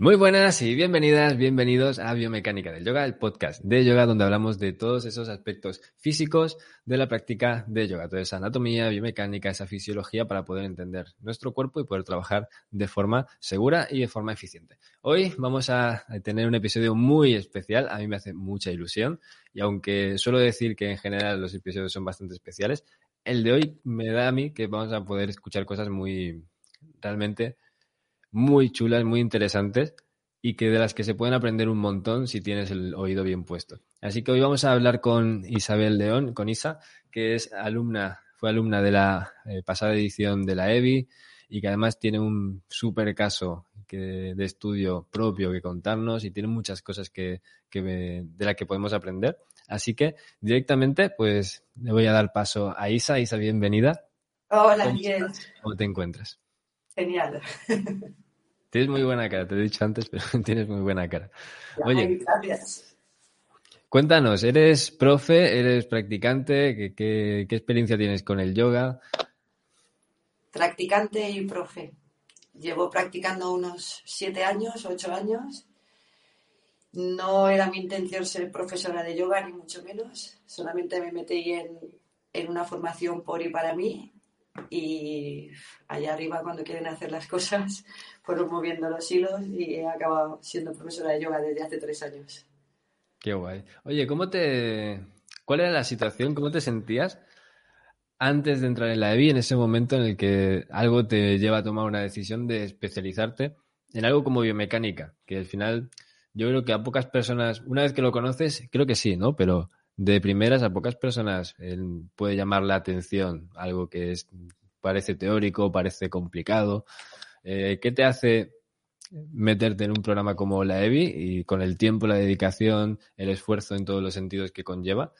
Muy buenas y bienvenidas, bienvenidos a Biomecánica del Yoga, el podcast de yoga donde hablamos de todos esos aspectos físicos de la práctica de yoga, toda esa anatomía, biomecánica, esa fisiología para poder entender nuestro cuerpo y poder trabajar de forma segura y de forma eficiente. Hoy vamos a tener un episodio muy especial, a mí me hace mucha ilusión y aunque suelo decir que en general los episodios son bastante especiales, el de hoy me da a mí que vamos a poder escuchar cosas muy realmente muy chulas, muy interesantes y que de las que se pueden aprender un montón si tienes el oído bien puesto. Así que hoy vamos a hablar con Isabel León, con Isa, que es alumna, fue alumna de la eh, pasada edición de la EBI y que además tiene un súper caso que, de estudio propio que contarnos y tiene muchas cosas que, que de las que podemos aprender. Así que directamente, pues le voy a dar paso a Isa. Isa, bienvenida. Hola, Miguel. ¿Cómo te encuentras? Genial. Tienes muy buena cara, te he dicho antes, pero tienes muy buena cara. Oye, gracias. Cuéntanos, ¿eres profe? ¿Eres practicante? ¿Qué, qué, qué experiencia tienes con el yoga? Practicante y profe. Llevo practicando unos siete años, ocho años. No era mi intención ser profesora de yoga, ni mucho menos. Solamente me metí en, en una formación por y para mí y allá arriba cuando quieren hacer las cosas fueron moviendo los hilos y he acabado siendo profesora de yoga desde hace tres años. Qué guay. Oye, ¿cómo te... ¿Cuál era la situación? ¿Cómo te sentías antes de entrar en la EBI, en ese momento en el que algo te lleva a tomar una decisión de especializarte en algo como biomecánica? Que al final yo creo que a pocas personas, una vez que lo conoces, creo que sí, ¿no? Pero de primeras a pocas personas puede llamar la atención algo que es, parece teórico, parece complicado. Eh, ¿Qué te hace meterte en un programa como la EBI y con el tiempo, la dedicación, el esfuerzo en todos los sentidos que conlleva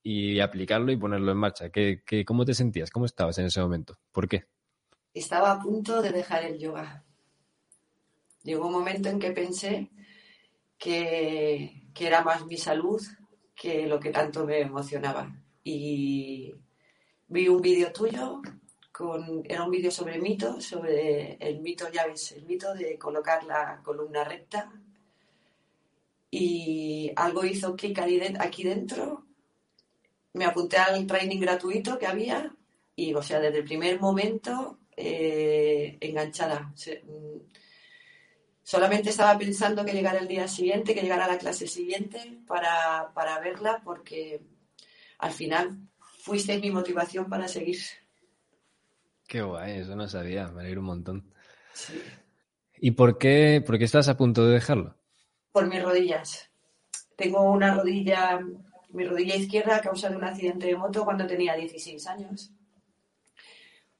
y aplicarlo y ponerlo en marcha? ¿Qué, cómo te sentías? ¿Cómo estabas en ese momento? ¿Por qué? Estaba a punto de dejar el yoga. Llegó un momento en que pensé que, que era más mi salud que lo que tanto me emocionaba. Y vi un vídeo tuyo, con, era un vídeo sobre mito, sobre el mito, ya ves, el mito de colocar la columna recta. Y algo hizo clic aquí dentro. Me apunté al training gratuito que había y, o sea, desde el primer momento eh, enganchada. Solamente estaba pensando que llegara el día siguiente, que llegara la clase siguiente para, para verla, porque al final fuiste mi motivación para seguir. Qué guay, eso no sabía, me alegro un montón. Sí. ¿Y por qué, por qué estás a punto de dejarlo? Por mis rodillas. Tengo una rodilla, mi rodilla izquierda a causa de un accidente de moto cuando tenía 16 años.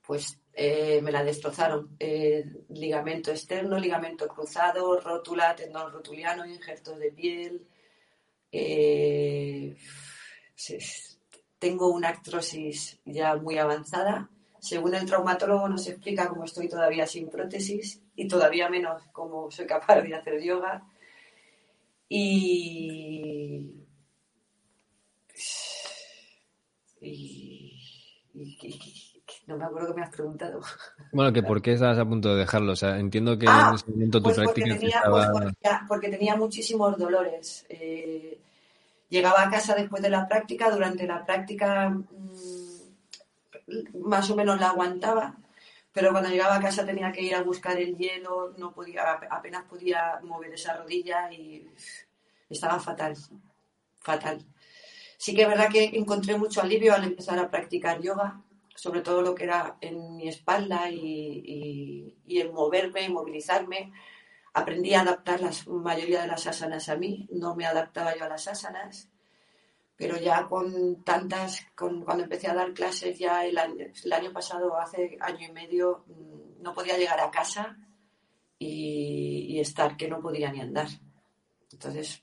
Pues eh, me la destrozaron. Eh, ligamento externo, ligamento cruzado, rótula, tendón rotuliano, injertos de piel. Eh, tengo una artrosis ya muy avanzada. Según el traumatólogo nos explica cómo estoy todavía sin prótesis y todavía menos cómo soy capaz de hacer yoga. Y, y, no me acuerdo que me has preguntado. Bueno, que por qué estabas a punto de dejarlo. O sea, entiendo que ah, en ese momento tu pues práctica porque tenía, estaba... pues porque, porque, tenía muchísimos dolores. Eh, llegaba a casa después de la práctica, durante la práctica mmm, más o menos la aguantaba, pero cuando llegaba a casa tenía que ir a buscar el hielo, no podía, apenas podía mover esa rodilla y estaba fatal, fatal. Sí que es verdad que encontré mucho alivio al empezar a practicar yoga, sobre todo lo que era en mi espalda y, y, y el moverme, y movilizarme. Aprendí a adaptar la mayoría de las asanas a mí, no me adaptaba yo a las asanas, pero ya con tantas, con, cuando empecé a dar clases ya el año, pasado, hace año y medio, mm, no podía llegar a casa y, estar que no podía ni andar. Entonces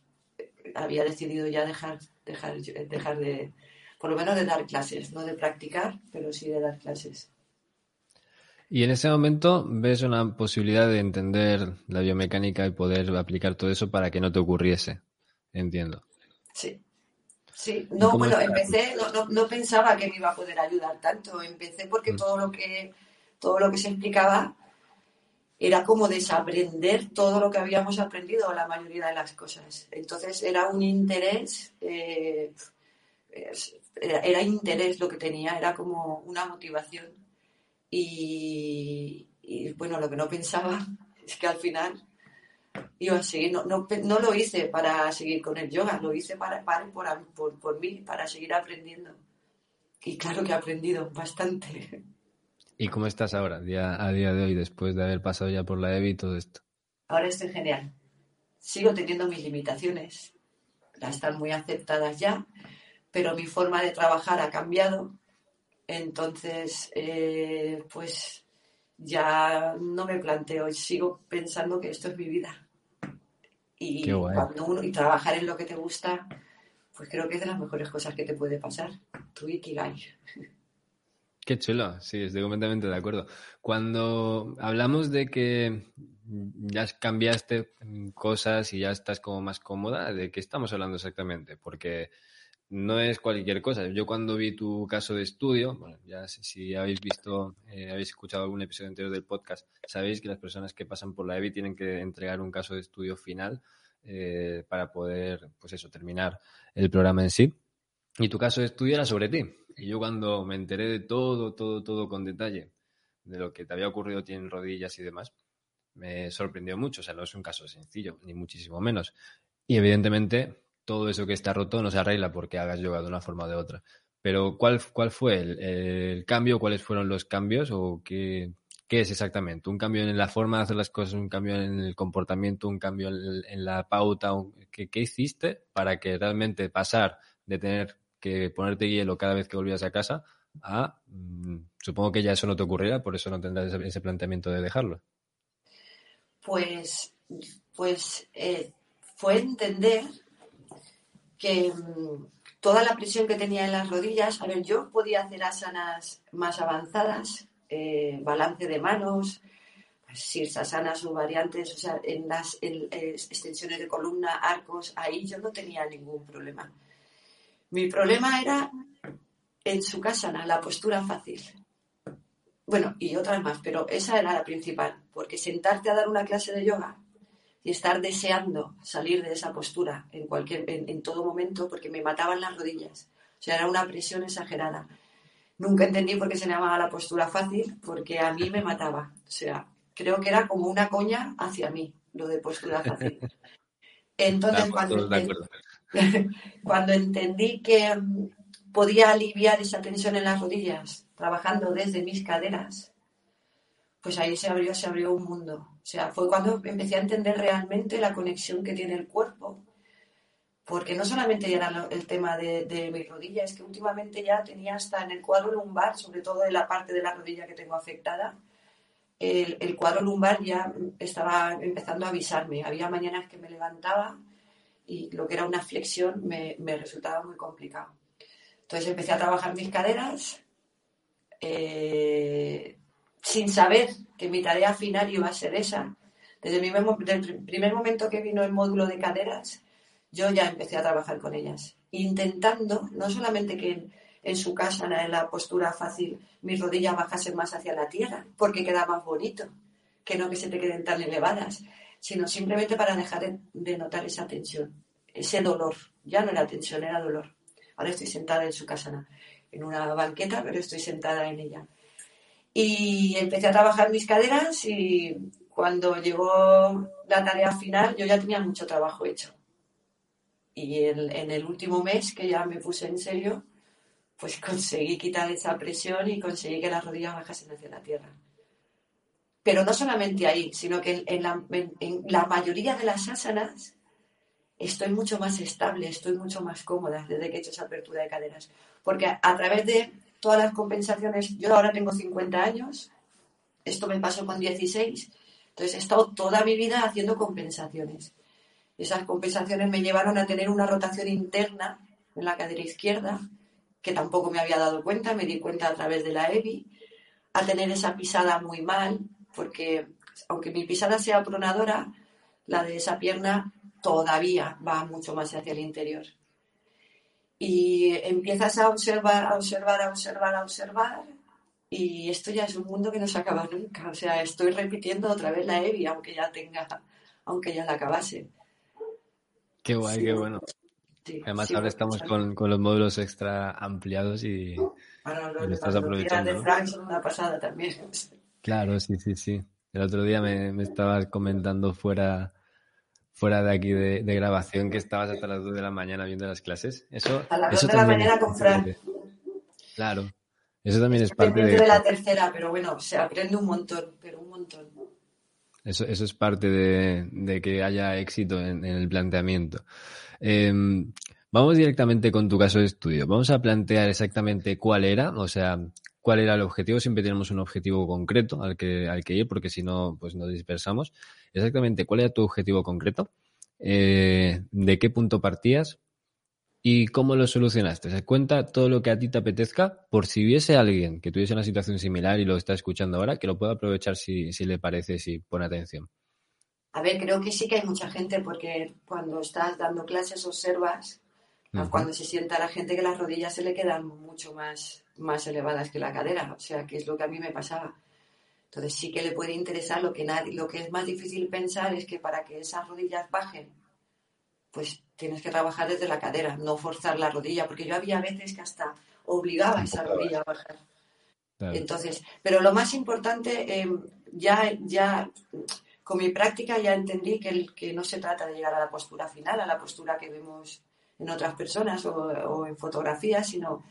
había decidido ya dejar, dejar, dejar de, por lo menos de dar clases, no de practicar, pero sí de dar clases. Y en ese momento ves una posibilidad de entender la biomecánica y poder aplicar todo eso para que no te ocurriese, entiendo. Sí. Sí, no, bueno, empecé, no, no, pensaba que me iba a poder ayudar tanto. Empecé porque mm. todo lo que todo lo que se explicaba era como desaprender todo lo que habíamos aprendido, la mayoría de las cosas. Entonces era un interés, eh, era, interés lo que tenía, era como una motivación. Y, bueno, lo que no pensaba es que al final iba a seguir, no, no, lo hice para seguir con el yoga, lo hice para, para por, por mí, para seguir aprendiendo. Y claro que he aprendido bastante. ¿Y cómo estás ahora, día, a día de hoy, después de haber pasado ya por la EVI y todo esto? Ahora estoy genial. Sigo teniendo mis limitaciones. Las están muy aceptadas ya, pero mi forma de trabajar ha cambiado. Entonces, eh, pues ya no me planteo, sigo pensando que esto es mi vida. Y cuando uno y trabajar en lo que te gusta, pues creo que es de las mejores cosas que te puede pasar. Tu Ikigai. Qué chulo, sí, estoy completamente de acuerdo. Cuando hablamos de que ya cambiaste cosas y ya estás como más cómoda, ¿de qué estamos hablando exactamente? Porque no es cualquier cosa. Yo cuando vi tu caso de estudio, bueno, ya si habéis visto, eh, habéis escuchado algún episodio anterior del podcast, sabéis que las personas que pasan por la EBI tienen que entregar un caso de estudio final eh, para poder, pues eso, terminar el programa en sí. Y tu caso de estudio era sobre ti. Y yo cuando me enteré de todo, todo, todo con detalle, de lo que te había ocurrido en rodillas y demás, me sorprendió mucho. O sea, no es un caso sencillo, ni muchísimo menos. Y evidentemente, todo eso que está roto no se arregla porque hagas yoga de una forma o de otra. Pero, ¿cuál, cuál fue el, cambio? ¿Cuáles fueron los cambios? ¿O qué, qué, es exactamente? ¿Un cambio en la forma de hacer las cosas? ¿Un cambio en el comportamiento? ¿Un cambio en, la pauta? ¿Qué, ¿Qué hiciste para que realmente pasar de tener que ponerte hielo cada vez que volvías a casa, a, mm, supongo que ya eso no te ocurrirá, por eso no tendrás ese, planteamiento de dejarlo. Pues, pues eh, fue entender que mm, toda la presión que tenía en las rodillas, a ver, yo podía hacer asanas más avanzadas, eh, balance de manos, asanas o variantes, o sea, en las eh, extensiones de columna, arcos, ahí yo no tenía ningún problema. Mi problema era en su casa, la postura fácil. Bueno, y otras más, pero esa era la principal, porque sentarte a dar una clase de yoga y estar deseando salir de esa postura en cualquier, en, todo momento, porque me mataban las rodillas. O sea, era una presión exagerada. Nunca entendí por qué se llamaba la postura fácil, porque a mí me mataba. O sea, creo que era como una coña hacia mí, lo de postura fácil. Entonces, cuando, cuando entendí que mm, podía aliviar esa tensión en las rodillas trabajando desde mis caderas, pues ahí se abrió, se abrió un mundo. O sea, fue cuando empecé a entender realmente la conexión que tiene el cuerpo. Porque no solamente era el tema de, de mi rodilla, es que últimamente ya tenía hasta en el cuadro lumbar, sobre todo en la parte de la rodilla que tengo afectada, el, el cuadro lumbar ya estaba empezando a avisarme. Había mañanas que me levantaba y lo que era una flexión me, resultaba muy complicado. Entonces empecé a trabajar mis caderas eh, sin saber que mi tarea final iba a ser esa. Desde el primer, momento que vino el módulo de caderas, yo ya empecé a trabajar con ellas, intentando no solamente que en, su casa, en la postura fácil, mis rodillas bajasen más hacia la tierra, porque queda más bonito, que no que se te queden tan elevadas, sino simplemente para dejar de notar esa tensión, ese dolor. Ya no era tensión, era dolor. Ahora estoy sentada en su casa, en una banqueta, pero estoy sentada en ella. Y empecé a trabajar mis caderas y cuando llegó la tarea final yo ya tenía mucho trabajo hecho. Y en el último mes que ya me puse en serio, pues conseguí quitar esa presión y conseguí que las rodillas bajasen hacia la tierra. Pero no solamente ahí, sino que en, la, mayoría de las asanas estoy mucho más estable, estoy mucho más cómoda desde que he hecho esa apertura de caderas. Porque a, través de todas las compensaciones, yo ahora tengo 50 años, esto me pasó con 16, Entonces he estado toda mi vida haciendo compensaciones. Esas compensaciones me llevaron a tener una rotación interna en la cadera izquierda, que tampoco me había dado cuenta, me di cuenta a través de la EBI, a tener esa pisada muy mal, porque aunque mi pisada sea pronadora, la de esa pierna todavía va mucho más hacia el interior. Y empiezas a observar, a observar, a observar, a observar, y esto ya es un mundo que no se acaba nunca. O sea, estoy repitiendo otra vez la EBI, aunque ya tenga, aunque ya la acabase. Qué guay, qué bueno. Además, ahora estamos con, los módulos extra ampliados y, bueno, lo, estás aprovechando. de Frank son una pasada también. Claro, sí, sí, sí. El otro día me, me estabas comentando fuera, fuera de aquí de, grabación que estabas hasta las 2 de la mañana viendo las clases. Eso, a las 2 de la mañana con Frank. Claro. Eso también es parte de... de la tercera, pero bueno, se aprende un montón, pero un montón. Eso, eso es parte de, que haya éxito en, el planteamiento. Em, vamos directamente con tu caso de estudio. Vamos a plantear exactamente cuál era, o sea, cuál era el objetivo. Siempre tenemos un objetivo concreto al que, al que ir, porque si no, pues nos dispersamos. Exactamente, ¿cuál era tu objetivo concreto? Eh, ¿De qué punto partías? ¿Y cómo lo solucionaste? Se cuenta todo lo que a ti te apetezca por si hubiese alguien que tuviese una situación similar y lo está escuchando ahora, que lo pueda aprovechar si, le parece, si pone atención. A ver, creo que sí que hay mucha gente porque cuando estás dando clases observas cuando se sienta la gente que las rodillas se le quedan mucho más, más elevadas que la cadera, o sea, que es lo que a mí me pasaba. Entonces sí que le puede interesar. Lo que nadie, lo que es más difícil pensar es que para que esas rodillas bajen pues tienes que trabajar desde la cadera, no forzar la rodilla, porque yo había veces que hasta obligaba a esa rodilla a bajar. Entonces, pero lo más importante, em, ya, ya con mi práctica ya entendí que, que no se trata de llegar a la postura final, a la postura que vemos en otras personas o, en fotografías, sino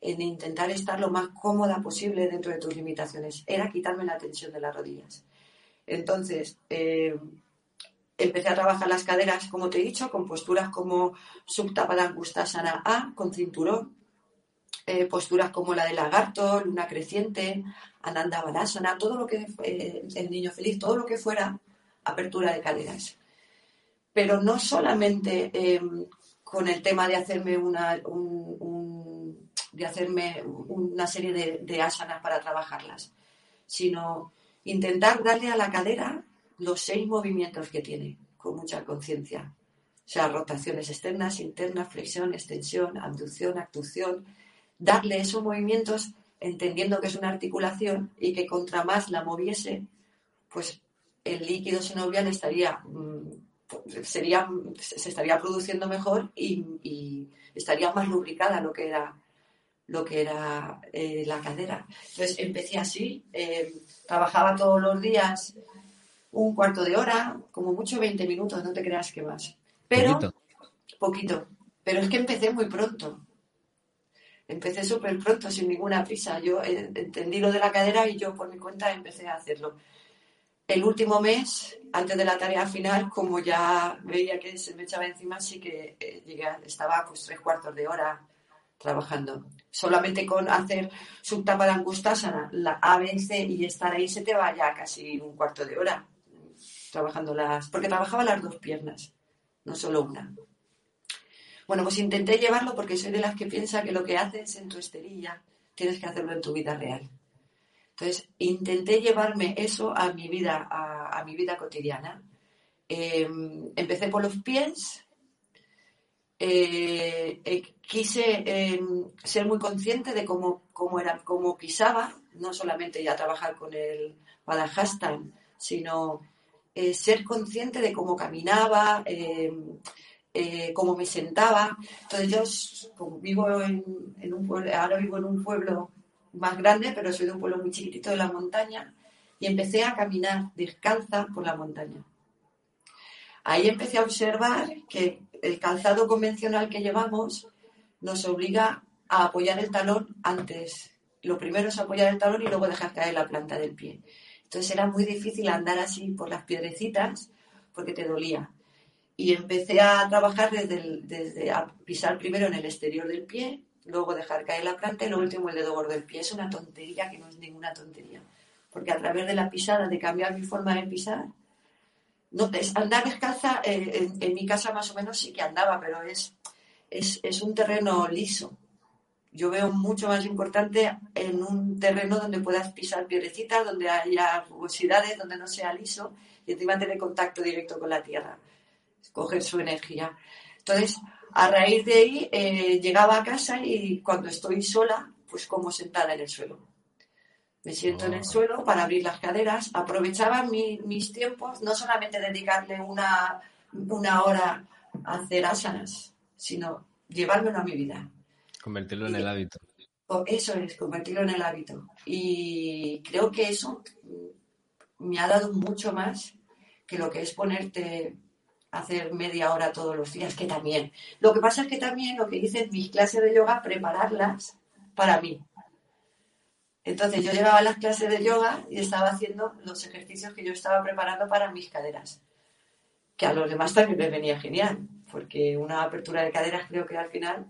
en intentar estar lo más cómoda posible dentro de tus limitaciones. Era quitarme la tensión de las rodillas. Entonces, eh, empecé a trabajar las caderas, como te he dicho, con posturas como Subtapadangustasana A, con cinturón, eh, posturas como la de lagarto, luna creciente, Ananda Balasana, todo lo que, eh, el niño feliz, todo lo que fuera apertura de caderas. Pero no solamente em, con el tema de hacerme una, de hacerme una serie de, de asanas para trabajarlas, sino intentar darle a la cadera los seis movimientos que tiene, con mucha conciencia. O sea, rotaciones externas, internas, flexión, extensión, abducción, actuación. Darle esos movimientos entendiendo que es una articulación y que contra más la moviese, pues el líquido sinovial estaría, mm, sería, se estaría produciendo mejor y, estaría más lubricada lo que era lo que era eh, la cadera. Entonces empecé así, eh, trabajaba todos los días un cuarto de hora, como mucho 20 minutos, no te creas que más. Pero, poquito. Pero es que empecé muy pronto. Empecé súper pronto, sin ninguna prisa. Yo entendí lo de la cadera y yo por mi cuenta empecé a hacerlo. El último mes, antes de la tarea final, como ya veía que se me echaba encima, sí que eh, llegué, estaba pues tres cuartos de hora trabajando. Solamente con hacer subtapa de angustasana, la ABC y estar ahí se te va ya casi un cuarto de hora trabajando las, porque trabajaba las dos piernas, no solo una. Bueno, pues intenté llevarlo porque soy de las que piensa que lo que haces en tu esterilla tienes que hacerlo en tu vida real. Entonces, intenté llevarme eso a mi vida, a, mi vida cotidiana. Em, empecé por los pies, eh, eh, quise em, ser muy consciente de cómo, cómo, era, cómo pisaba, no solamente ya trabajar con el Badajastan, sino eh, ser consciente de cómo caminaba, eh, cómo me sentaba. Entonces yo vivo en, un pueblo, ahora vivo en un pueblo más grande, pero soy de un pueblo muy chiquitito de la montaña, y empecé a caminar descalza por la montaña. Ahí empecé a observar que el calzado convencional que llevamos nos obliga a apoyar el talón antes. Lo primero es apoyar el talón y luego dejar caer la planta del pie. Entonces era muy difícil andar así por las piedrecitas porque te dolía. Y empecé a trabajar desde, desde pisar primero en el exterior del pie, luego dejar caer la planta y lo último el dedo gordo del pie. Es una tontería que no es ninguna tontería. porque a través de la pisada, de cambiar mi forma de pisar, no, andar descalza, eh, en, mi casa más o menos sí que andaba, pero es, es, un terreno liso. Yo veo mucho más importante en un terreno donde puedas pisar piedrecitas, donde haya rugosidades, donde no sea liso y encima tener contacto directo con la tierra, coger su energía. Entonces, a raíz de ahí, eh, llegaba a casa y cuando estoy sola, pues como sentada en el suelo. Me siento en el ah. suelo para abrir las caderas. Aprovechaba mis tiempos, no solamente dedicarle una, una hora a hacer asanas, sino llevármelo a mi vida. Convertirlo en el hábito. Eso es, convertirlo en el hábito. Y creo que eso me ha dado mucho más que lo que es ponerte a hacer media hora todos los días, que también. Lo que pasa es que también lo que hice mis clases de yoga, prepararlas para mí. Entonces yo llevaba las clases de yoga y estaba haciendo los ejercicios que yo estaba preparando para mis caderas, que a los demás también les venía genial, porque una apertura de caderas creo que al final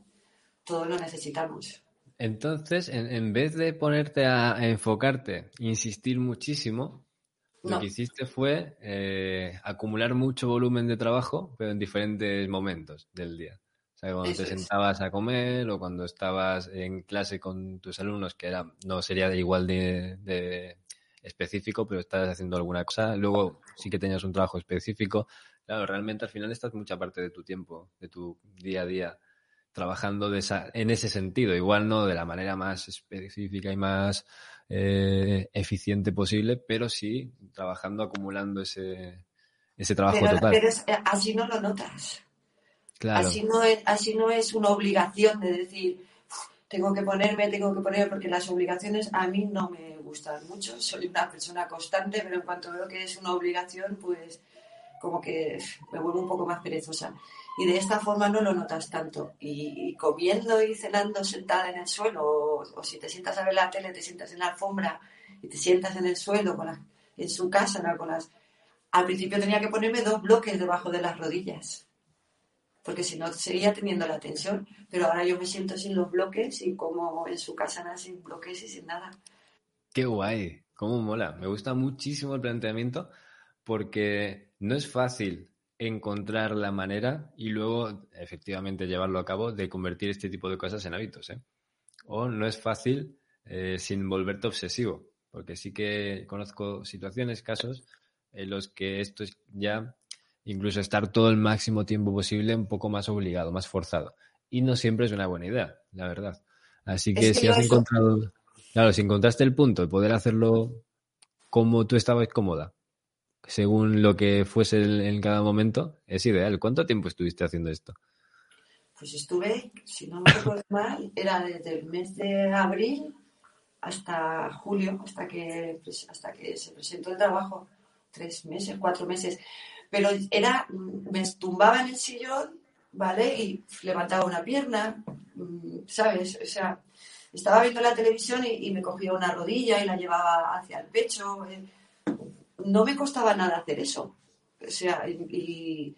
todos lo necesitamos. Entonces, en, vez de ponerte a, enfocarte, insistir muchísimo, lo que hiciste fue eh, acumular mucho volumen de trabajo, pero en diferentes momentos del día. O sea, cuando te sentabas a comer o cuando estabas en clase con tus alumnos, que era, no sería igual de, específico, pero estabas haciendo alguna cosa. Luego sí que tenías un trabajo específico. Claro, realmente al final estás mucha parte de tu tiempo, de tu día a día, trabajando de esa, en ese sentido. Igual no de la manera más específica y más eh, eficiente posible, pero sí trabajando, acumulando ese, ese trabajo total. Pero eh, así no lo notas. Así, no es, así no es una obligación de decir, tengo que ponerme, tengo que ponerme, porque las obligaciones a mí no me gustan mucho. Soy una persona constante, pero en cuanto veo que es una obligación, pues como que me vuelvo un poco más perezosa. Y de esta forma no lo notas tanto. Y, comiendo y cenando sentada en el suelo, o, si te sientas a ver la tele, te sientas en la alfombra y te sientas en el suelo, con en su casa, ¿no? con las... Al principio tenía que ponerme dos bloques debajo de las rodillas porque si no seguía teniendo la tensión. Pero ahora yo me siento sin los bloques y como en su casa nada, sin bloques y sin nada. Qué guay, cómo mola. Me gusta muchísimo el planteamiento porque no es fácil encontrar la manera y luego efectivamente llevarlo a cabo de convertir este tipo de cosas en hábitos. ¿eh? O no es fácil eh, sin volverte obsesivo, porque sí que conozco situaciones, casos en los que esto es ya incluso estar todo el máximo tiempo posible un poco más obligado, más forzado. Y no siempre es una buena idea, la verdad. Así que, si has encontrado, claro, si encontraste el punto de poder hacerlo como tú estabas cómoda, según lo que fuese en cada momento, es ideal. ¿Cuánto tiempo estuviste haciendo esto? Pues estuve, si no me recuerdo mal, era desde el mes de abril hasta julio, hasta que, pues, hasta que se presentó el trabajo. Tres meses, cuatro meses pero era, me tumbaba en el sillón, ¿vale? Y levantaba una pierna, mm, ¿sabes? O sea, estaba viendo la televisión y, me cogía una rodilla y la llevaba hacia el pecho. Eh, no me costaba nada hacer eso. O sea, y,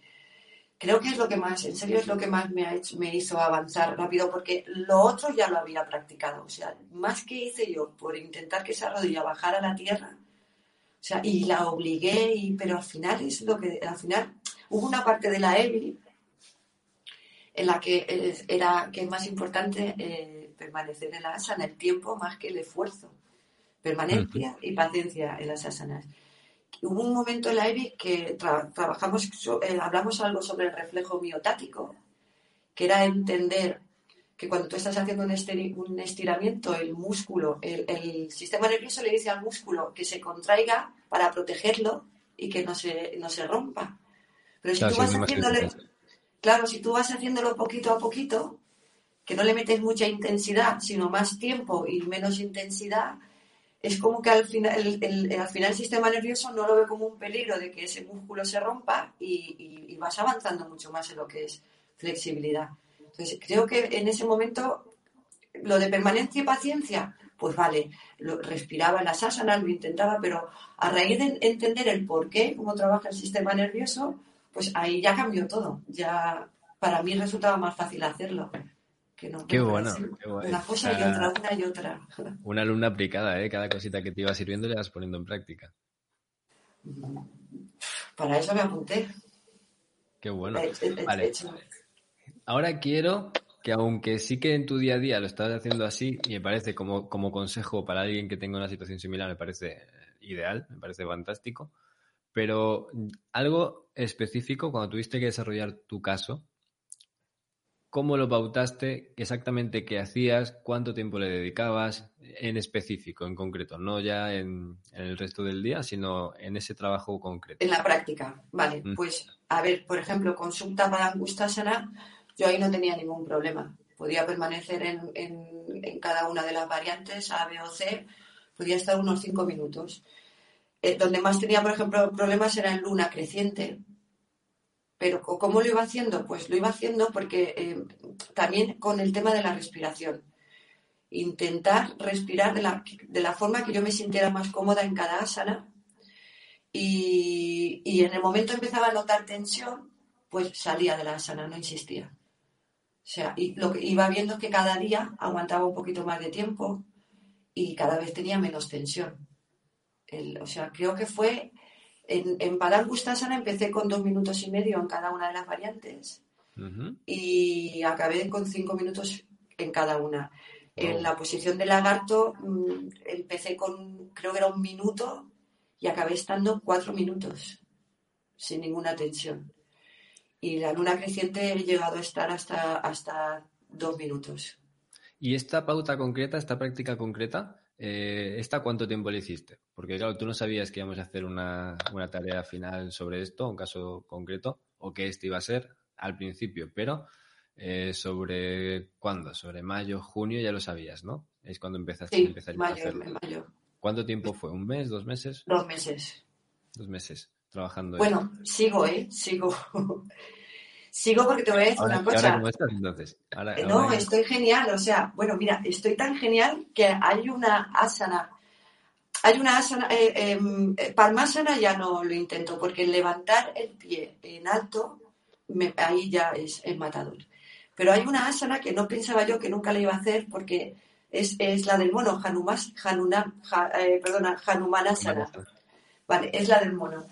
creo que es lo que más, en serio es lo que más me, ha hecho, me hizo avanzar rápido, porque lo otro ya lo había practicado. O sea, más que hice yo por intentar que esa rodilla bajara a la tierra, o sea, y la obligué, y, pero al final es lo que, al final hubo una parte de la EBI en la que era que es más importante eh, permanecer en la asana el tiempo más que el esfuerzo. Permanencia y paciencia en las asanas. Hubo un momento en la EBI que trabajamos, eh, hablamos algo sobre el reflejo miotático, que era entender que cuando tú estás haciendo un, estiramiento, el músculo, el, sistema nervioso le dice al músculo que se contraiga para protegerlo y que no se, no se rompa. Pero si tú vas haciéndole, claro, si tú vas haciéndolo poquito a poquito, que no le metes mucha intensidad, sino más tiempo y menos intensidad, es como que al final el, al final el sistema nervioso no lo ve como un peligro de que ese músculo se rompa y vas avanzando mucho más en lo que es flexibilidad. Entonces, creo que en ese momento lo de permanencia y paciencia, pues vale, lo, respiraba en las asanas, lo intentaba, pero a raíz de entender el por qué, cómo trabaja el sistema nervioso, pues ahí ya cambió todo. Ya para mí resultaba más fácil hacerlo. Que no, Qué bueno, qué guay. Una cosa y otra, una y otra. Una alumna aplicada, ¿eh? Cada cosita que te iba sirviendo le vas poniendo en práctica. Para eso me apunté. Qué bueno. He- he- he Vale. hecho- Ahora quiero que aunque sí que en tu día a día lo estás haciendo así, y me parece como, como consejo para alguien que tenga una situación similar, me parece eh, ideal, me parece fantástico, pero mm, algo específico cuando tuviste que desarrollar tu caso, ¿cómo lo pautaste? Exactamente qué hacías, cuánto tiempo le dedicabas, en específico, en concreto, no ya en, en el resto del día, sino en ese trabajo concreto. En la práctica, vale. Mm. Pues, a ver, por ejemplo, con Subta Padangustasana, yo ahí no tenía ningún problema. Podía permanecer en, cada una de las variantes, A, B o C, podía estar unos cinco minutos. Eh, donde más tenía, por ejemplo, problemas era en luna creciente. Pero ¿cómo lo iba haciendo? Pues lo iba haciendo porque eh, también con el tema de la respiración. Intentar respirar de la, de la forma que yo me sintiera más cómoda en cada asana y, y en el momento empezaba a notar tensión, pues salía de la asana, no insistía. O sea, y lo que iba viendo es que cada día aguantaba un poquito más de tiempo y cada vez tenía menos tensión. El- o sea, creo que fue en, en Padangustasana empecé con dos minutos y medio en cada una de las variantes y acabé con cinco minutos en cada una. En la posición de lagarto mm, empecé con, creo que era un minuto y acabé estando cuatro minutos sin ninguna tensión. Y la luna creciente he llegado a estar hasta, hasta dos minutos. ¿Y esta pauta concreta, esta práctica concreta, eh, esta cuánto tiempo le hiciste? Porque claro, tú no sabías que íbamos a hacer una, una tarea final sobre esto, un caso concreto, o que este iba a ser al principio, pero eh, sobre cuándo, sobre mayo, junio, ya lo sabías, ¿no? Es cuando empezaste, Sí, empezaste a mayo, hacerlo. en mayo. ¿Cuánto tiempo fue? ¿Un mes, dos meses? Dos meses. Dos meses trabajando. en Bueno, sigo, ¿eh? Sigo. sigo porque te voy a decir Ahora, una ¿y ahora cosa. cómo estás entonces? Ahora- Eh, No, estoy genial. O sea, bueno, mira, estoy tan genial que hay una asana. Hay una asana, eh, em, eh, ya no lo intento, porque levantar el pie en alto, me- ahí ya es, es matador. Pero hay una asana que no pensaba yo que nunca la iba a hacer porque es, es la del mono, Hanumas, Hanuna, eh, perdona, Hanumanasana. Vale, es la del mono.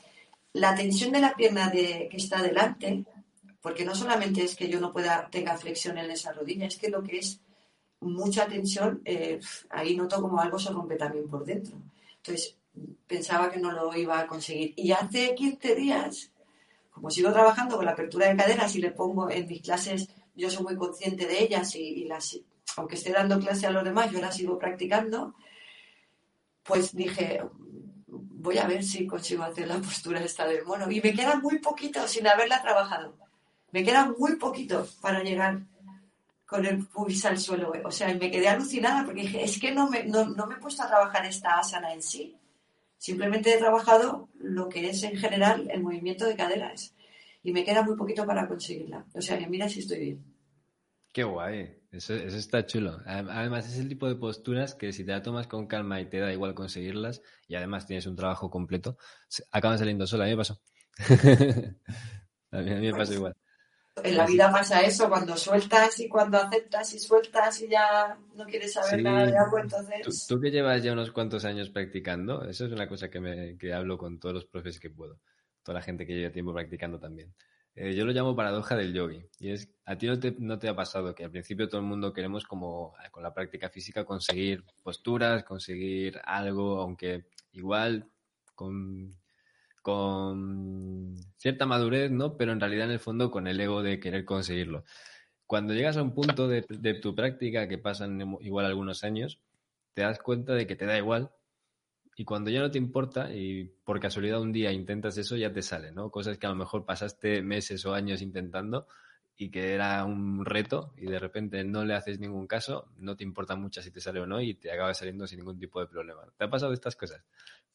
La tensión de la pierna de, que está delante, porque no solamente es que yo no pueda tenga flexión en esa rodilla, es que lo que es mucha tensión, eh, ahí noto como algo se rompe también por dentro. Entonces, pensaba que no lo iba a conseguir. Y hace 15 días, como sigo trabajando con la apertura de caderas y le pongo en mis clases, yo soy muy consciente de ellas y, aunque esté dando clase a los demás, yo las sigo practicando, pues dije, voy a ver si consigo hacer la postura esta del mono. Y me queda muy poquito sin haberla trabajado. Me queda muy poquito para llegar con el pubis al suelo. O sea, me quedé alucinada porque dije, es que no me, no, no me he puesto a trabajar esta asana en sí. Simplemente he trabajado lo que es en general el movimiento de caderas. Y me queda muy poquito para conseguirla. O sea, que mira si estoy bien. Qué guay, eso, eso está chulo. Adem- Además, es el tipo de posturas que si te la tomas con calma y te da igual conseguirlas, y además tienes un trabajo completo, acaban saliendo sola. A mí me pasó. a, mí, a mí me pasó igual. En la vida pasa eso, cuando sueltas y cuando aceptas y sueltas y ya no quieres saber Sí. nada de algo, Tú, entonces... tú que llevas ya unos cuantos años practicando, eso es una cosa que, me, que hablo con todos los profes que puedo, toda la gente que lleva tiempo practicando también. Eh, yo lo llamo paradoja del yogi. Y es, a ti no te, no te ha pasado que al principio todo el mundo queremos como eh, con la práctica física conseguir posturas, conseguir algo, aunque igual con, con cierta madurez, ¿no? Pero en realidad en el fondo con el ego de querer conseguirlo. Cuando llegas a un punto de, de tu práctica que pasan igual algunos años, te das cuenta de que te da igual y cuando ya no te importa y por casualidad un día intentas eso, ya te sale, ¿no? Cosas que a lo mejor pasaste meses o años intentando y que era un reto y de repente no le haces ningún caso, no te importa mucho si te sale o no y te acaba saliendo sin ningún tipo de problema. ¿Te ha pasado estas cosas?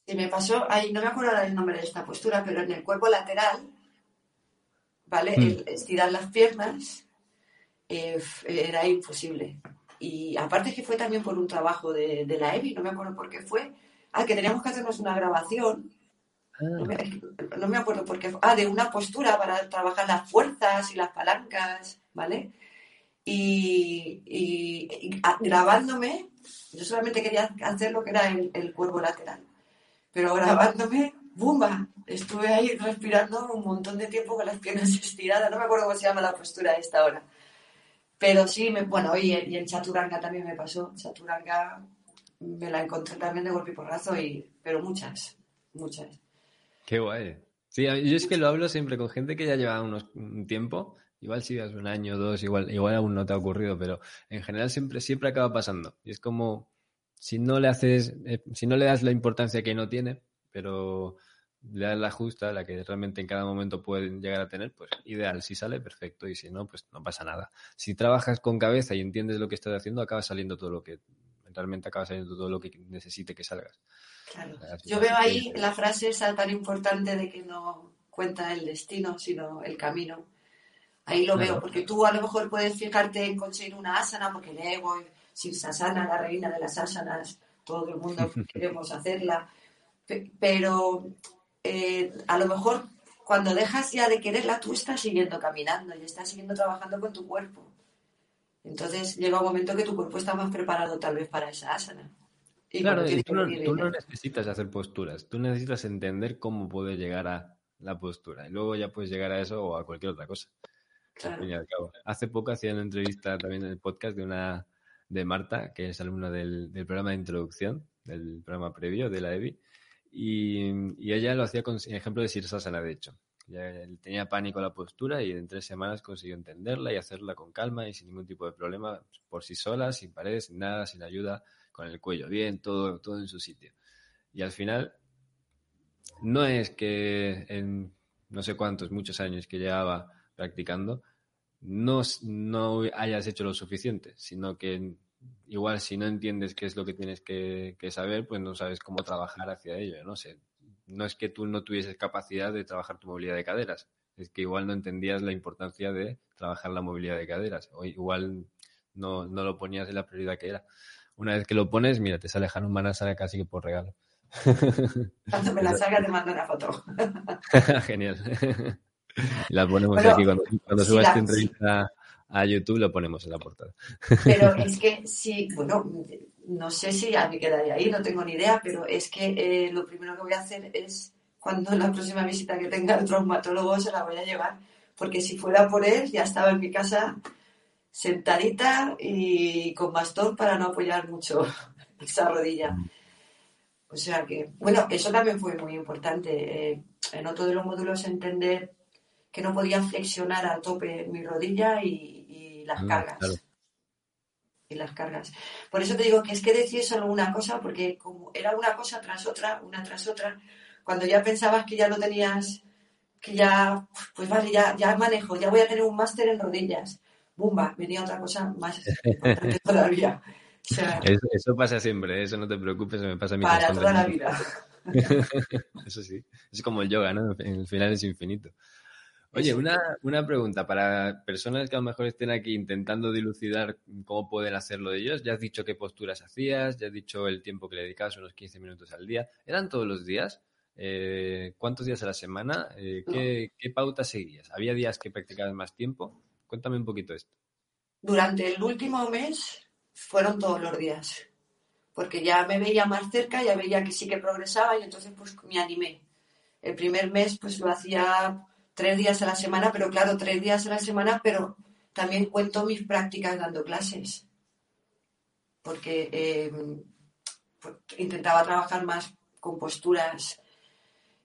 Y me pasó, ahí no me acuerdo ahora el nombre de esta postura, pero en el cuerpo lateral, ¿vale? Mm. El estirar las piernas eh, era imposible. Y aparte que fue también por un trabajo de, de la EBI, no me acuerdo por qué fue, ah, que teníamos que hacernos una grabación, no me, no me acuerdo por qué, ah, de una postura para trabajar las fuerzas y las palancas, ¿vale? y, grabándome, yo solamente quería hacer lo que era el, el cuerpo lateral, pero grabándome, ¡bumba! Estuve ahí respirando un montón de tiempo con las piernas estiradas, no me acuerdo cómo se llama la postura de esta hora. Pero sí, me, bueno, y, y en Chaturanga también me pasó. Chaturanga me la encontré también de golpe y porrazo, y, pero muchas, muchas. Qué guay. Sí, yo es que lo hablo siempre con gente que ya lleva unos, un tiempo Igual si das un año dos, igual, igual aún no te ha ocurrido, pero en general siempre, siempre acaba pasando. Y es como si no le haces, eh, si no le das la importancia que no tiene, pero le das la justa, la que realmente en cada momento puede llegar a tener, pues ideal. Si sale, perfecto. Y si no, pues no pasa nada. Si trabajas con cabeza y entiendes lo que estás haciendo, acaba saliendo todo lo que, realmente acaba saliendo todo lo que necesite que salgas. Claro. Yo veo ahí la frase esa tan importante de que no cuenta el destino, sino el camino. Ahí lo veo, porque tú a lo mejor puedes fijarte en conseguir una asana, porque el ego, Sasana, la reina de las asanas, todo el mundo queremos hacerla, pero eh, a lo mejor cuando dejas ya de quererla, tú estás siguiendo caminando y estás siguiendo trabajando con tu cuerpo. Entonces llega un momento que tu cuerpo está más preparado tal vez para esa asana. Y claro, tú, no, tú no, necesitas hacer posturas, tú necesitas entender cómo puede llegar a la postura y luego ya puedes llegar a eso o a cualquier otra cosa. Hace poco hacía una entrevista también en el podcast de una de Marta, que es alumna del, programa de introducción, del programa previo de la EBI, y, ella lo hacía con ejemplo de Sirsasana, de hecho. Tenía pánico a la postura y en tres semanas consiguió entenderla y hacerla con calma y sin ningún tipo de problema, por sí sola, sin paredes, sin nada, sin ayuda, con el cuello bien, todo, todo en su sitio. Y al final, no es que en no sé cuántos, muchos años que llevaba practicando, no, no hayas hecho lo suficiente, sino que igual si no entiendes qué es lo que tienes que, saber, pues no sabes cómo trabajar hacia ello, no sé. No es que tú no tuvieses capacidad de trabajar tu movilidad de caderas, es que igual no entendías la importancia de trabajar la movilidad de caderas, o igual no, no lo ponías en la prioridad que era. Una vez que lo pones, mira, te sale Hanuman Manasana casi que por regalo. Cuando me la salga te mando una foto. Genial. La ponemos aquí cuando, cuando subas esta entrevista a YouTube, lo ponemos en la portada. Pero es que sí, bueno, no sé si ya me quedaría ahí, no tengo ni idea, pero es que eh, lo primero que voy a hacer es, cuando la próxima visita que tenga el traumatólogo, se la voy a llevar, porque si fuera por él, ya estaba en mi casa sentadita y con bastón para no apoyar mucho esa rodilla. Mm. O sea que, bueno, eso también fue muy importante. Eh, en otro de los módulos entender que no podía flexionar a tope mi rodilla y, las mm, cargas. Y las cargas. Por eso te digo que es que decís solo una cosa, porque como era una cosa tras otra, una tras otra, cuando ya pensabas que ya lo tenías, que ya, pues vale, ya, ya manejo, ya voy a tener un máster en rodillas. Bumba, venía otra cosa más importante todavía. eso, pasa siempre, eso no te preocupes, me pasa a mí. Para toda la vida. eso sí, es como el yoga, ¿no? En el final es infinito. Oye, una, una, pregunta para personas que a lo mejor estén aquí intentando dilucidar cómo pueden hacerlo de ellos. Ya has dicho qué posturas hacías, ya has dicho el tiempo que le dedicabas, unos 15 minutos al día. ¿Eran todos los días? Eh, ¿Cuántos días a la semana? Eh, ¿qué, ¿Qué pautas seguías? ¿Había días que practicabas más tiempo? Cuéntame un poquito esto. Durante el último mes fueron todos los días, porque ya me veía más cerca, ya veía que sí que progresaba y entonces pues me animé. El primer mes pues lo hacía tres días a la semana, pero claro, tres días a la semana, pero también cuento mis prácticas dando clases. Porque em, pues, intentaba trabajar más con posturas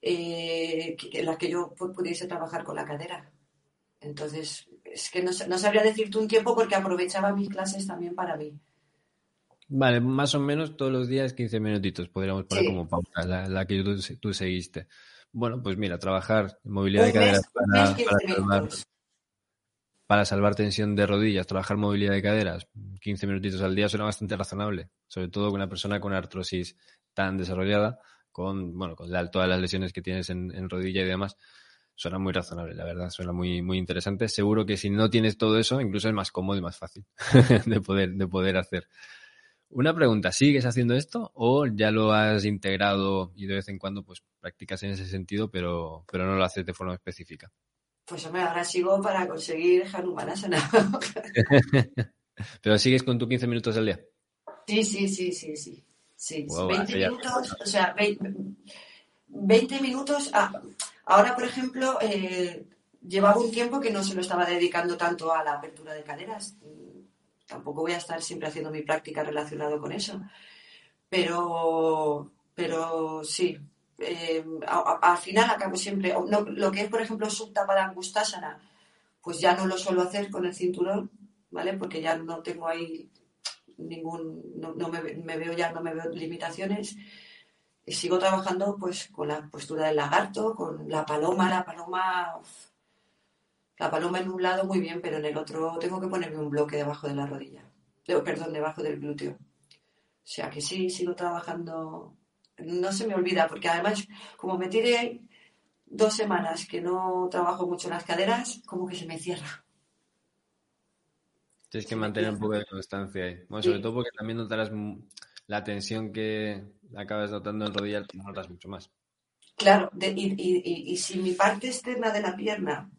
eh, en las que yo pudiese trabajar con la cadera. Entonces, es que no, sabría decirte un tiempo porque aprovechaba mis clases también para mí. Vale, más o menos todos los días 15 minutitos, podríamos poner como pauta, la, que tú seguiste. Bueno, pues mira, trabajar movilidad de caderas para, salvar, tensión de rodillas, trabajar movilidad de caderas, 15 minutitos al día suena bastante razonable, sobre todo con una persona con artrosis tan desarrollada, con, bueno, con todas las lesiones que tienes en, rodilla y demás. Suena muy razonable, la verdad, suena muy, muy interesante. Seguro que si no tienes todo eso, incluso es más cómodo y más fácil de poder, de poder hacer. Una pregunta, ¿sigues haciendo esto o ya lo has integrado y de vez en cuando pues practicas en ese sentido, pero, pero no lo haces de forma específica? Pues hombre, ahora sigo para conseguir Hanumanasana. Pero sigues con tus 15 minutos al día. Sí, sí, sí, sí, sí. sí. 20 minutos, o sea, 20, minutos. ahora, por ejemplo, eh, llevaba un tiempo que no se lo estaba dedicando tanto a la apertura de caderas. Tampoco voy a estar siempre haciendo mi práctica relacionado con eso. Pero, pero sí, eh, al final acabo siempre, lo que es, por ejemplo, subtapada angustasana, pues ya no lo suelo hacer con el cinturón, ¿vale? Porque ya no tengo ahí ningún, no, me, veo ya, no me veo limitaciones. Y sigo trabajando pues con la postura del lagarto, con la paloma, la paloma, la paloma en un lado muy bien, pero en el otro tengo que ponerme un bloque debajo de la rodilla, perdón, debajo del glúteo. O sea que sí, sigo trabajando no se me olvida, porque además, como me tiré dos semanas que no trabajo mucho en las caderas, como que se me cierra. Tienes que mantener un poco de constancia ahí. Bueno, sobre todo porque también notarás la tensión que acabas notando en rodillas, notas mucho más. Claro, y, si mi parte externa de la pierna,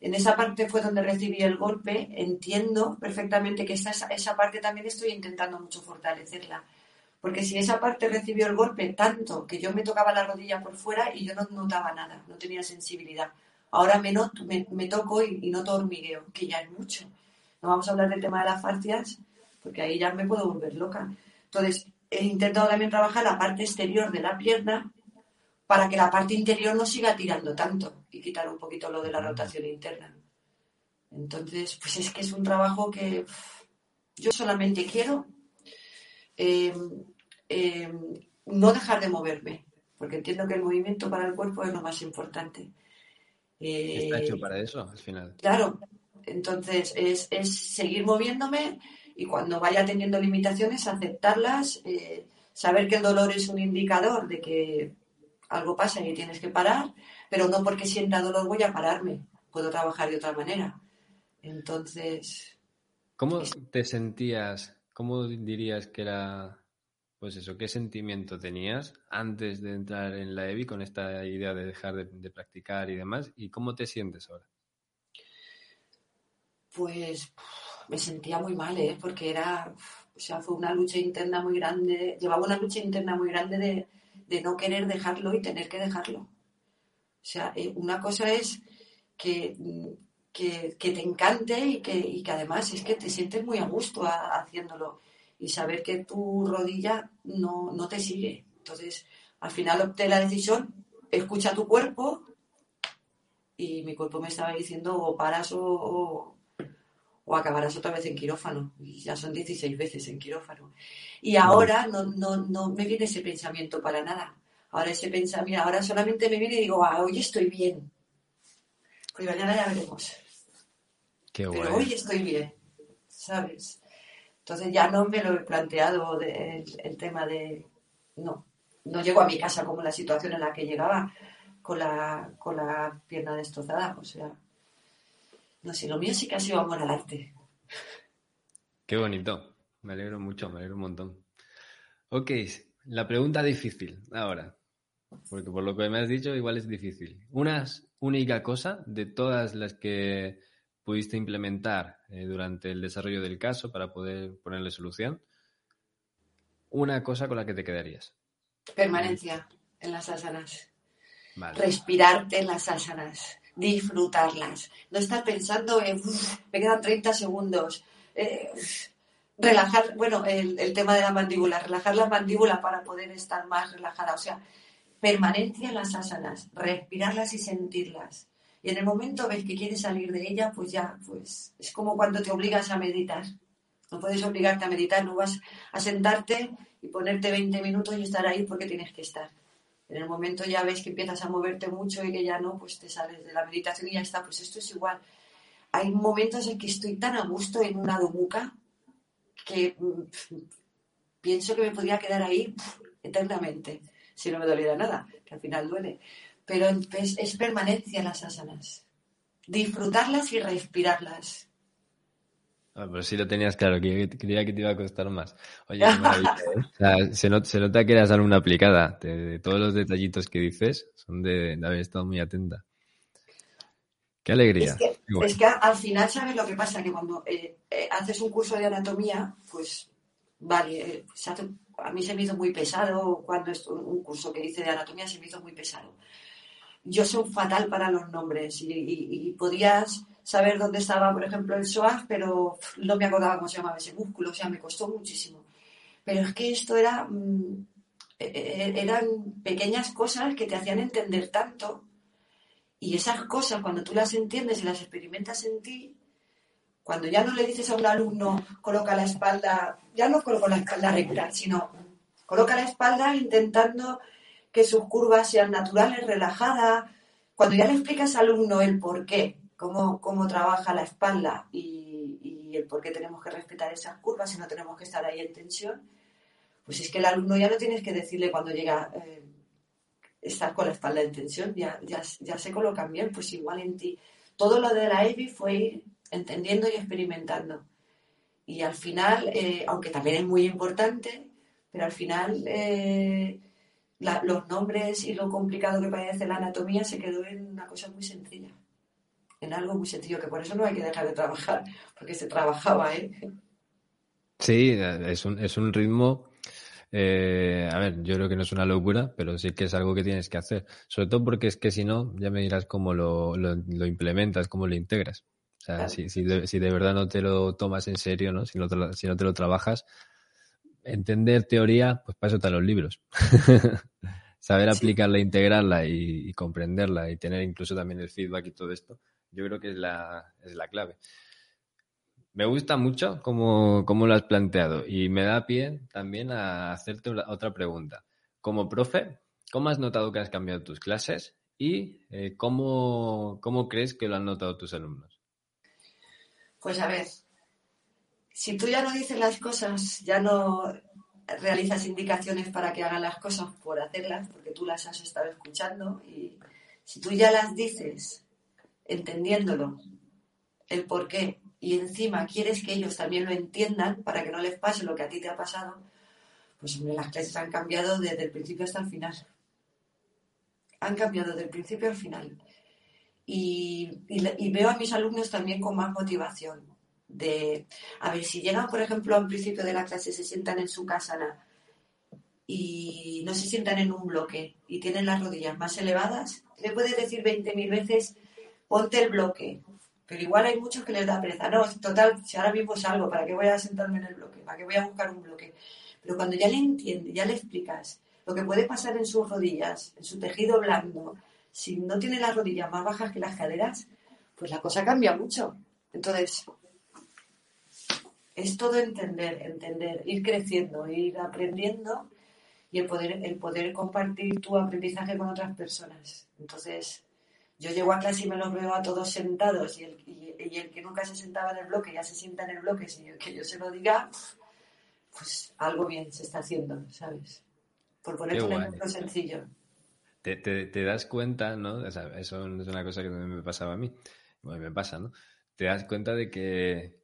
en esa parte fue donde recibí el golpe, entiendo perfectamente que esa, esa parte también estoy intentando mucho fortalecerla porque si esa parte recibió el golpe tanto que yo me tocaba la rodilla por fuera y yo no notaba nada, no tenía sensibilidad. Ahora me, me, toco y, noto hormigueo, que ya es mucho. No vamos a hablar del tema de las fascias, porque ahí ya me puedo volver loca. Entonces, he intentado también trabajar la parte exterior de la pierna para que la parte interior no siga tirando tanto y quitar un poquito lo de la rotación interna. Entonces, pues es que es un trabajo que yo solamente quiero eh, eh, no dejar de moverme, porque entiendo que el movimiento para el cuerpo es lo más importante. Está hecho eh, para eso, al final. Claro, entonces es, seguir moviéndome y cuando vaya teniendo limitaciones, aceptarlas, eh, saber que el dolor es un indicador de que algo pasa y tienes que parar, pero no porque sienta dolor voy a pararme, puedo trabajar de otra manera. Entonces... ¿Cómo te sentías? ¿Cómo dirías que era pues eso, ¿qué sentimiento tenías antes de entrar en la EBI con esta idea de dejar de, practicar y demás? ¿Y cómo te sientes ahora? Pues me sentía muy mal, ¿eh? porque era, o sea, fue una lucha interna muy grande, llevaba una lucha interna muy grande de, no querer dejarlo y tener que dejarlo. O sea, eh, una cosa es que, que, te encante y que, y que, además es que te sientes muy a gusto haciéndolo y saber que tu rodilla no, no te sigue. Entonces, al final opté la decisión, escucha tu cuerpo y mi cuerpo me estaba diciendo o paras o, acabarás otra vez en quirófano. Y ya son 16 veces en quirófano. Y ahora no, no, no me viene ese pensamiento para nada. Ahora ese pensamiento, ahora solamente me viene y digo, ah, hoy estoy bien. Pues mañana ya veremos. Qué Pero hoy estoy bien, ¿sabes? Entonces ya no me lo he planteado el, tema de, no, no llego a mi casa como la situación en la que llegaba con la, con la pierna destrozada. O sea, no sé, lo mío sí que ha sido amor al arte. Qué bonito. Me alegro mucho, me alegro un montón. Ok, la pregunta difícil ahora. Porque por lo que me has dicho, igual es difícil. Una única cosa de todas las que pudiste implementar eh, durante el desarrollo del caso para poder ponerle solución, una cosa con la que te quedarías. Permanencia en las asanas. Respirarte en las asanas. Disfrutarlas. No estar pensando en, me quedan 30 segundos. Eh, relajar, bueno, el, el, tema de la mandíbula, relajar la mandíbula para poder estar más relajada. O sea, permanencia en las asanas, respirarlas y sentirlas. Y en el momento ves que quieres salir de ella, pues ya, pues es como cuando te obligas a meditar. No puedes obligarte a meditar, no vas a sentarte y ponerte 20 minutos y estar ahí porque tienes que estar. En el momento ya ves que empiezas a moverte mucho y que ya no, pues te sales de la meditación y ya está. Pues esto es igual. Hay momentos en que estoy tan a gusto en una domuca que mm, pienso que me podría quedar ahí eternamente, si no me doliera nada, que al final duele pero es, permanencia las asanas. Disfrutarlas y respirarlas. Ah, pero si lo tenías claro, que creía que te iba a costar más. Oye, ¿eh? se, nota que eras alumna aplicada. De, todos los detallitos que dices, son de, haber estado muy atenta. Qué alegría. Es que, al final, ¿sabes lo que pasa? Que cuando eh, eh, haces un curso de anatomía, pues vale, eh, a mí se me hizo muy pesado cuando es un curso que hice de anatomía se me hizo muy pesado. Yo soy fatal para los nombres y, podías saber dónde estaba, por ejemplo, el psoas, pero no me acordaba cómo se llamaba ese músculo, o sea, me costó muchísimo. Pero es que esto era, mm, eran pequeñas cosas que te hacían entender tanto y esas cosas, cuando tú las entiendes y las experimentas en ti, cuando ya no le dices a un alumno, coloca la espalda, ya no coloca la espalda recta, sino coloca la espalda intentando que sus curvas sean naturales, relajadas. Cuando ya le explicas al alumno el por qué, cómo, cómo trabaja la espalda y, el por qué tenemos que respetar esas curvas y no tenemos que estar ahí en tensión, pues es que el alumno ya no tienes que decirle cuando llega, eh, estar con la espalda en tensión, ya, ya, ya se colocan bien, pues igual en ti. Todo lo de la EBI fue ir entendiendo y experimentando. Y al final, eh, aunque también es muy importante, pero al final eh, los nombres y lo complicado que parece la anatomía se quedó en una cosa muy sencilla, en algo muy sencillo, que por eso no hay que dejar de trabajar, porque se trabajaba, ¿eh? Sí, es un, es un ritmo eh, a ver, yo creo que no es una locura, pero sí que es algo que tienes que hacer. Sobre todo porque es que si no, ya me dirás cómo lo, lo, implementas, cómo lo integras. O sea, si, si, de, si, de, verdad no te lo tomas en serio, ¿no? Si no te lo, si no te lo trabajas, entender teoría, pues para eso están los libros. Saber aplicarla, integrarla y, y, comprenderla y tener incluso también el feedback y todo esto, yo creo que es la, es la clave. Me gusta mucho cómo, lo has planteado y me da pie también a hacerte otra pregunta. Como profe, ¿cómo has notado que has cambiado tus clases y eh, ¿cómo, crees que lo han notado tus alumnos? Pues a ver, si tú ya no dices las cosas, ya no realizas indicaciones para que hagan las cosas por hacerlas, porque tú las has estado escuchando y si tú ya las dices entendiéndolo, el por qué y encima quieres que ellos también lo entiendan para que no les pase lo que a ti te ha pasado, pues las clases han cambiado desde el principio hasta el final. Han cambiado desde el principio al final. Y, veo a mis alumnos también con más motivación. De, a ver, si llegan, por ejemplo, al principio de la clase, se sientan en su casa y no se sientan en un bloque y tienen las rodillas más elevadas, le puedes decir 20.000 veces, ponte el bloque, pero igual hay muchos que les da pereza. No, total, si ahora mismo salgo, ¿para qué voy a sentarme en el bloque? ¿Para qué voy a buscar un bloque? Pero cuando ya le entiendes, ya le explicas lo que puede pasar en sus rodillas, en su tejido blando, si no tiene las rodillas más bajas que las caderas, pues la cosa cambia mucho. Entonces, es todo entender, entender, ir creciendo, ir aprendiendo y el poder, el poder compartir tu aprendizaje con otras personas. Entonces, yo llego a clase y me los veo a todos sentados y el, y, el que nunca se sentaba en el bloque ya se sienta en el bloque sin que yo se lo diga, pues algo bien se está haciendo, ¿sabes? Por ponerte un ejemplo sencillo. Te, te, das cuenta, ¿no? eso es una cosa que me pasaba a mí. Bueno, me pasa, ¿no? Te das cuenta de que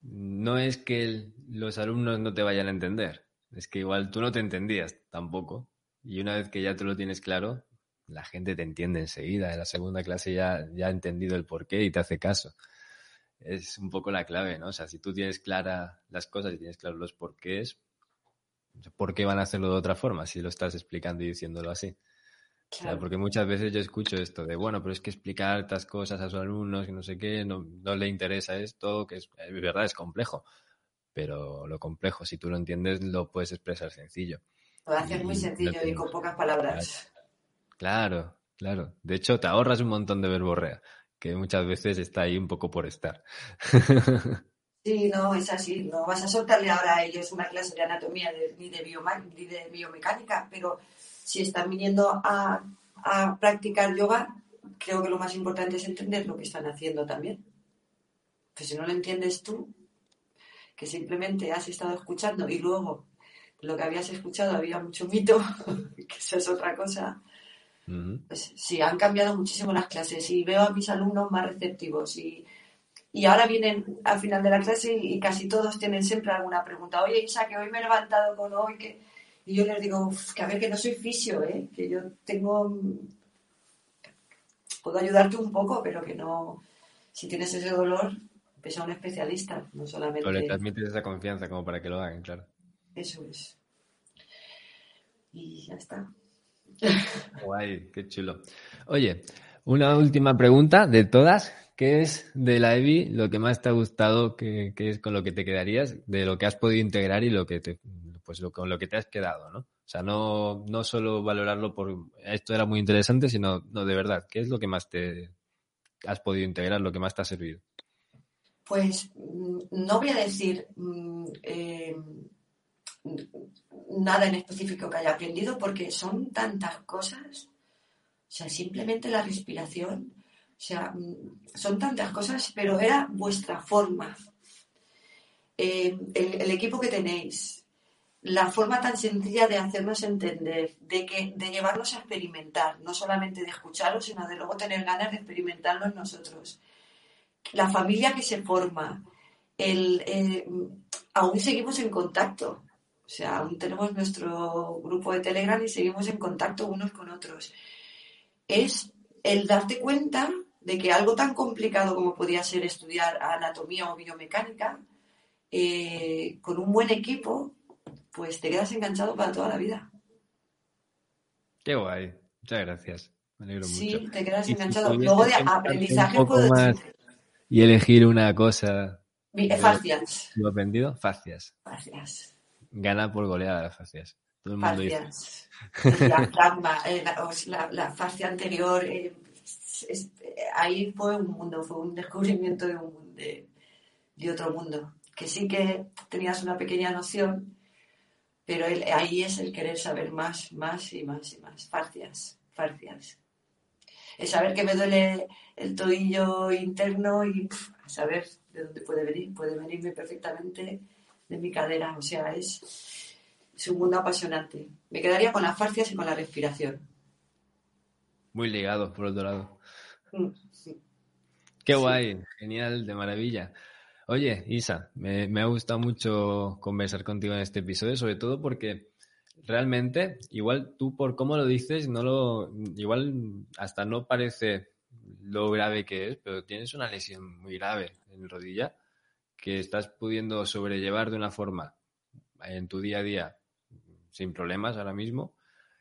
no es que los alumnos no te vayan a entender, es que igual tú no te entendías tampoco. Y una vez que ya tú lo tienes claro, la gente te entiende enseguida. En la segunda clase ya, ya ha entendido el porqué y te hace caso. Es un poco la clave, ¿no? O sea, si tú tienes clara las cosas y tienes claros los porqués, ¿por qué van a hacerlo de otra forma si lo estás explicando y diciéndolo así? porque muchas veces yo escucho esto de, bueno, pero es que explicar estas cosas a sus alumnos, que no sé qué, no, no le interesa esto, que es, es verdad, es complejo. Pero lo complejo, si tú lo entiendes, lo puedes expresar sencillo. Lo haces muy sencillo y con pocas palabras. Claro, claro. De hecho, te ahorras un montón de verborrea, que muchas veces está ahí un poco por estar. Sí, no, es así. No vas a soltarle ahora a ellos una clase de anatomía ni, de ni de biomecánica, pero si están viniendo a, a practicar yoga, creo que lo más importante es entender lo que están haciendo también. Pues si no lo entiendes tú, que simplemente has estado escuchando y luego lo que habías escuchado había mucho mito, que eso es otra cosa, pues, sí, han cambiado muchísimo las clases y veo a mis alumnos más receptivos y, ahora vienen al final de la clase y, casi todos tienen siempre alguna pregunta. Oye, Isa, que hoy me he levantado con hoy, que... Y yo les digo, que a ver, que no soy fisio, ¿eh? que yo tengo... puedo ayudarte un poco, pero que no, si tienes ese dolor, pesa a un especialista, no solamente... O le transmites esa confianza como para que lo hagan, claro. Eso es. Y ya está. Guay, qué chulo. Oye, una última pregunta de todas. ¿Qué es de la EVI lo que más te ha gustado? ¿Qué, es con lo que te quedarías? De lo que has podido integrar y lo que te, pues con lo que te has quedado, ¿no? O sea, no, no solo valorarlo por esto era muy interesante, sino no, de verdad, ¿qué es lo que más te has podido integrar, lo que más te ha servido? Pues mm, no voy a decir mm, eh, nada en específico que haya aprendido porque son tantas cosas. O sea, simplemente la respiración. O sea, mm, son tantas cosas, pero era vuestra forma. Eh, el, equipo que tenéis, la forma tan sencilla de hacernos entender, de, que, de llevarnos a experimentar, no solamente de escucharlo, sino de luego tener ganas de experimentarlo en nosotros. La familia que se forma, el, eh, aún seguimos en contacto. O sea, aún tenemos nuestro grupo de Telegram y seguimos en contacto unos con otros. Es el darte cuenta de que algo tan complicado como podía ser estudiar anatomía o biomecánica, eh, con un buen equipo, pues te quedas enganchado para toda la vida. Qué guay. Muchas gracias. Me alegro mucho. Sí, te quedas enganchado. Luego de aprendizaje puedo Y elegir una cosa. Fascias. ¿Lo he aprendido? Fascias. Fascias. Gana por goleada las fascias. Todo el mundo fascias. Dice. La, eh, la, la, fascia anterior, eh, ahí fue un mundo, fue un descubrimiento de, un, de, de, otro mundo. Que sí que tenías una pequeña noción, pero ahí es el querer saber más, más y más y más. Fascias, fascias. El saber que me duele el tobillo interno y saber de dónde puede venir. Puede venirme perfectamente de mi cadera. O sea, es, un mundo apasionante. Me quedaría con las fascias y con la respiración. Muy ligado, por otro lado. Mm, Qué guay, genial, de maravilla. Oye, Isa, me, me, ha gustado mucho conversar contigo en este episodio, sobre todo porque realmente, igual tú por cómo lo dices, no lo, igual hasta no parece lo grave que es, pero tienes una lesión muy grave en rodilla que estás pudiendo sobrellevar de una forma en tu día a día sin problemas ahora mismo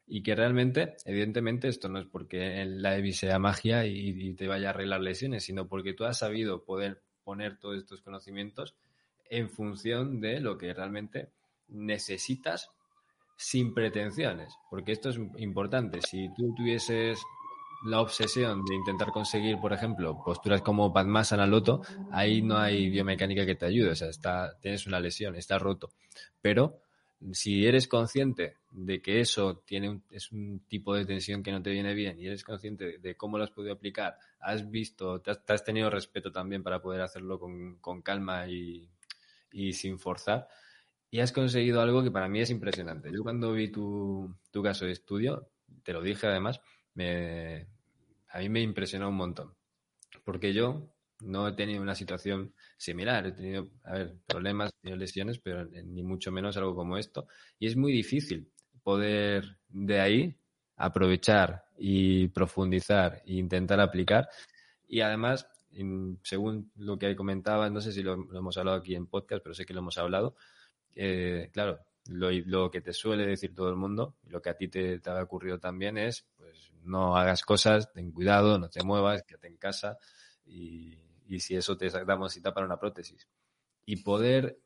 y que realmente, evidentemente, esto no es porque la EBI sea magia y, te vaya a arreglar lesiones, sino porque tú has sabido poder poner todos estos conocimientos en función de lo que realmente necesitas sin pretensiones, porque esto es importante. Si tú tuvieses la obsesión de intentar conseguir, por ejemplo, posturas como Padmasana Loto, ahí no hay biomecánica que te ayude, o sea, está, tienes una lesión, está roto. Pero si eres consciente de que eso tiene un, es un tipo de tensión que no te viene bien y eres consciente de, cómo lo has podido aplicar, has visto, te has, tenido respeto también para poder hacerlo con, con calma y, y, sin forzar, y has conseguido algo que para mí es impresionante. Yo cuando vi tu, tu caso de estudio, te lo dije además, me, a mí me impresionó un montón. Porque yo no he tenido una situación similar. He tenido, a ver, problemas, he tenido lesiones, pero ni mucho menos algo como esto. Y es muy difícil poder de ahí aprovechar y profundizar e intentar aplicar. Y además, según lo que comentaba, no sé si lo, hemos hablado aquí en podcast, pero sé que lo hemos hablado. Eh, claro, lo, que te suele decir todo el mundo, lo que a ti te, te ha ocurrido también es, pues no hagas cosas, ten cuidado, no te muevas, quédate en casa y, si eso te damos cita para una prótesis. Y poder,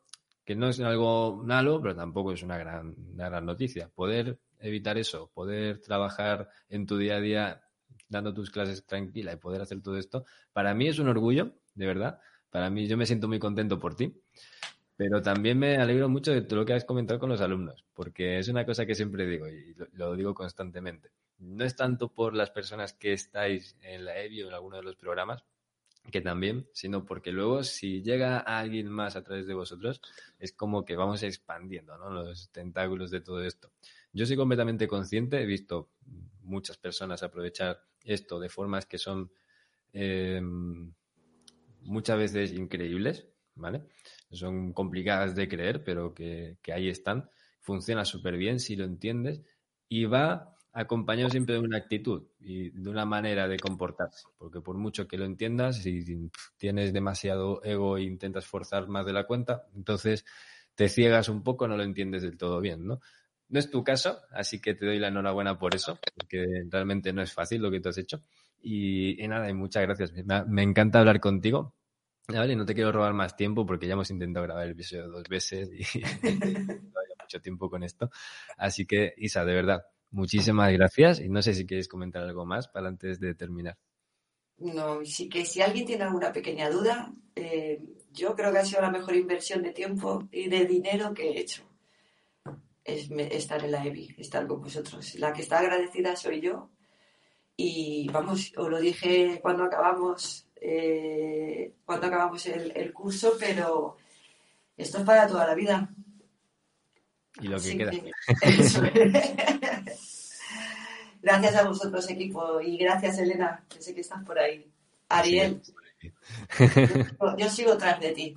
que no es algo malo, pero tampoco es una gran, una gran noticia, poder evitar eso, poder trabajar en tu día a día dando tus clases tranquila y poder hacer todo esto, para mí es un orgullo, de verdad. Para mí, yo me siento muy contento por ti. Pero también me alegro mucho de todo lo que has comentado con los alumnos, porque es una cosa que siempre digo y lo, digo constantemente. No es tanto por las personas que estáis en la EBI o en alguno de los programas, que también, sino porque luego si llega alguien más a través de vosotros, es como que vamos expandiendo ¿no? los tentáculos de todo esto. Yo soy completamente consciente, he visto muchas personas aprovechar esto de formas que son eh, muchas veces increíbles, ¿vale? Son complicadas de creer, pero que, ahí están. Funciona súper bien si lo entiendes y va acompañado siempre de una actitud y de una manera de comportarse, porque por mucho que lo entiendas, si tienes demasiado ego e intentas forzar más de la cuenta, entonces te ciegas un poco, no lo entiendes del todo bien, ¿no? No es tu caso, así que te doy la enhorabuena por eso, porque realmente no es fácil lo que tú has hecho. Y, nada, y muchas gracias. Me, encanta hablar contigo. Vale, no te quiero robar más tiempo porque ya hemos intentado grabar el episodio dos veces y hay mucho tiempo con esto. Así que, Isa, de verdad, muchísimas gracias. Y no sé si quieres comentar algo más para antes de terminar. No, sí que si alguien tiene alguna pequeña duda, eh, yo creo que ha sido la mejor inversión de tiempo y de dinero que he hecho. Es estar en la EBI, estar con vosotros. La que está agradecida soy yo y vamos, os lo dije cuando acabamos, eh, cuando acabamos el, curso, pero esto es para toda la vida. Y lo que queda. gracias a vosotros, equipo, y gracias, Elena, que sé que estás por ahí. Ariel, yo sigo tras de ti.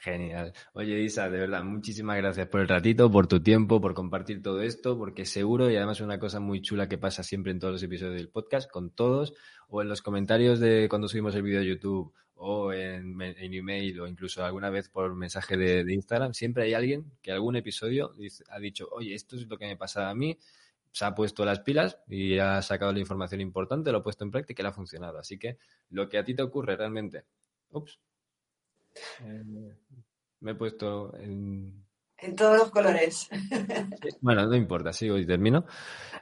Genial. Oye, Isa, de verdad, muchísimas gracias por el ratito, por tu tiempo, por compartir todo esto, porque seguro, y además una cosa muy chula que pasa siempre en todos los episodios del podcast, con todos, o en los comentarios de cuando subimos el vídeo de YouTube, o en, email, o incluso alguna vez por mensaje de, Instagram, siempre hay alguien que algún episodio ha dicho, oye, esto es lo que me pasa a mí, se ha puesto las pilas y ha sacado la información importante, lo ha puesto en práctica y le ha funcionado. Así que lo que a ti te ocurre realmente, ups, eh, me he puesto en... En todos los colores. Bueno, no importa, sigo y termino.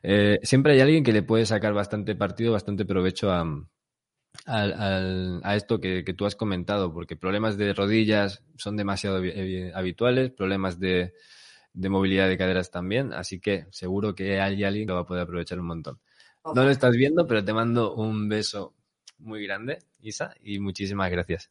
Eh, siempre hay alguien que le puede sacar bastante partido, bastante provecho a, a, esto que, tú has comentado, porque problemas de rodillas son demasiado habituales, problemas de, movilidad de caderas también, así que seguro que hay alguien que va a poder aprovechar un montón. No lo estás viendo, pero te mando un beso muy grande, Isa, y muchísimas gracias.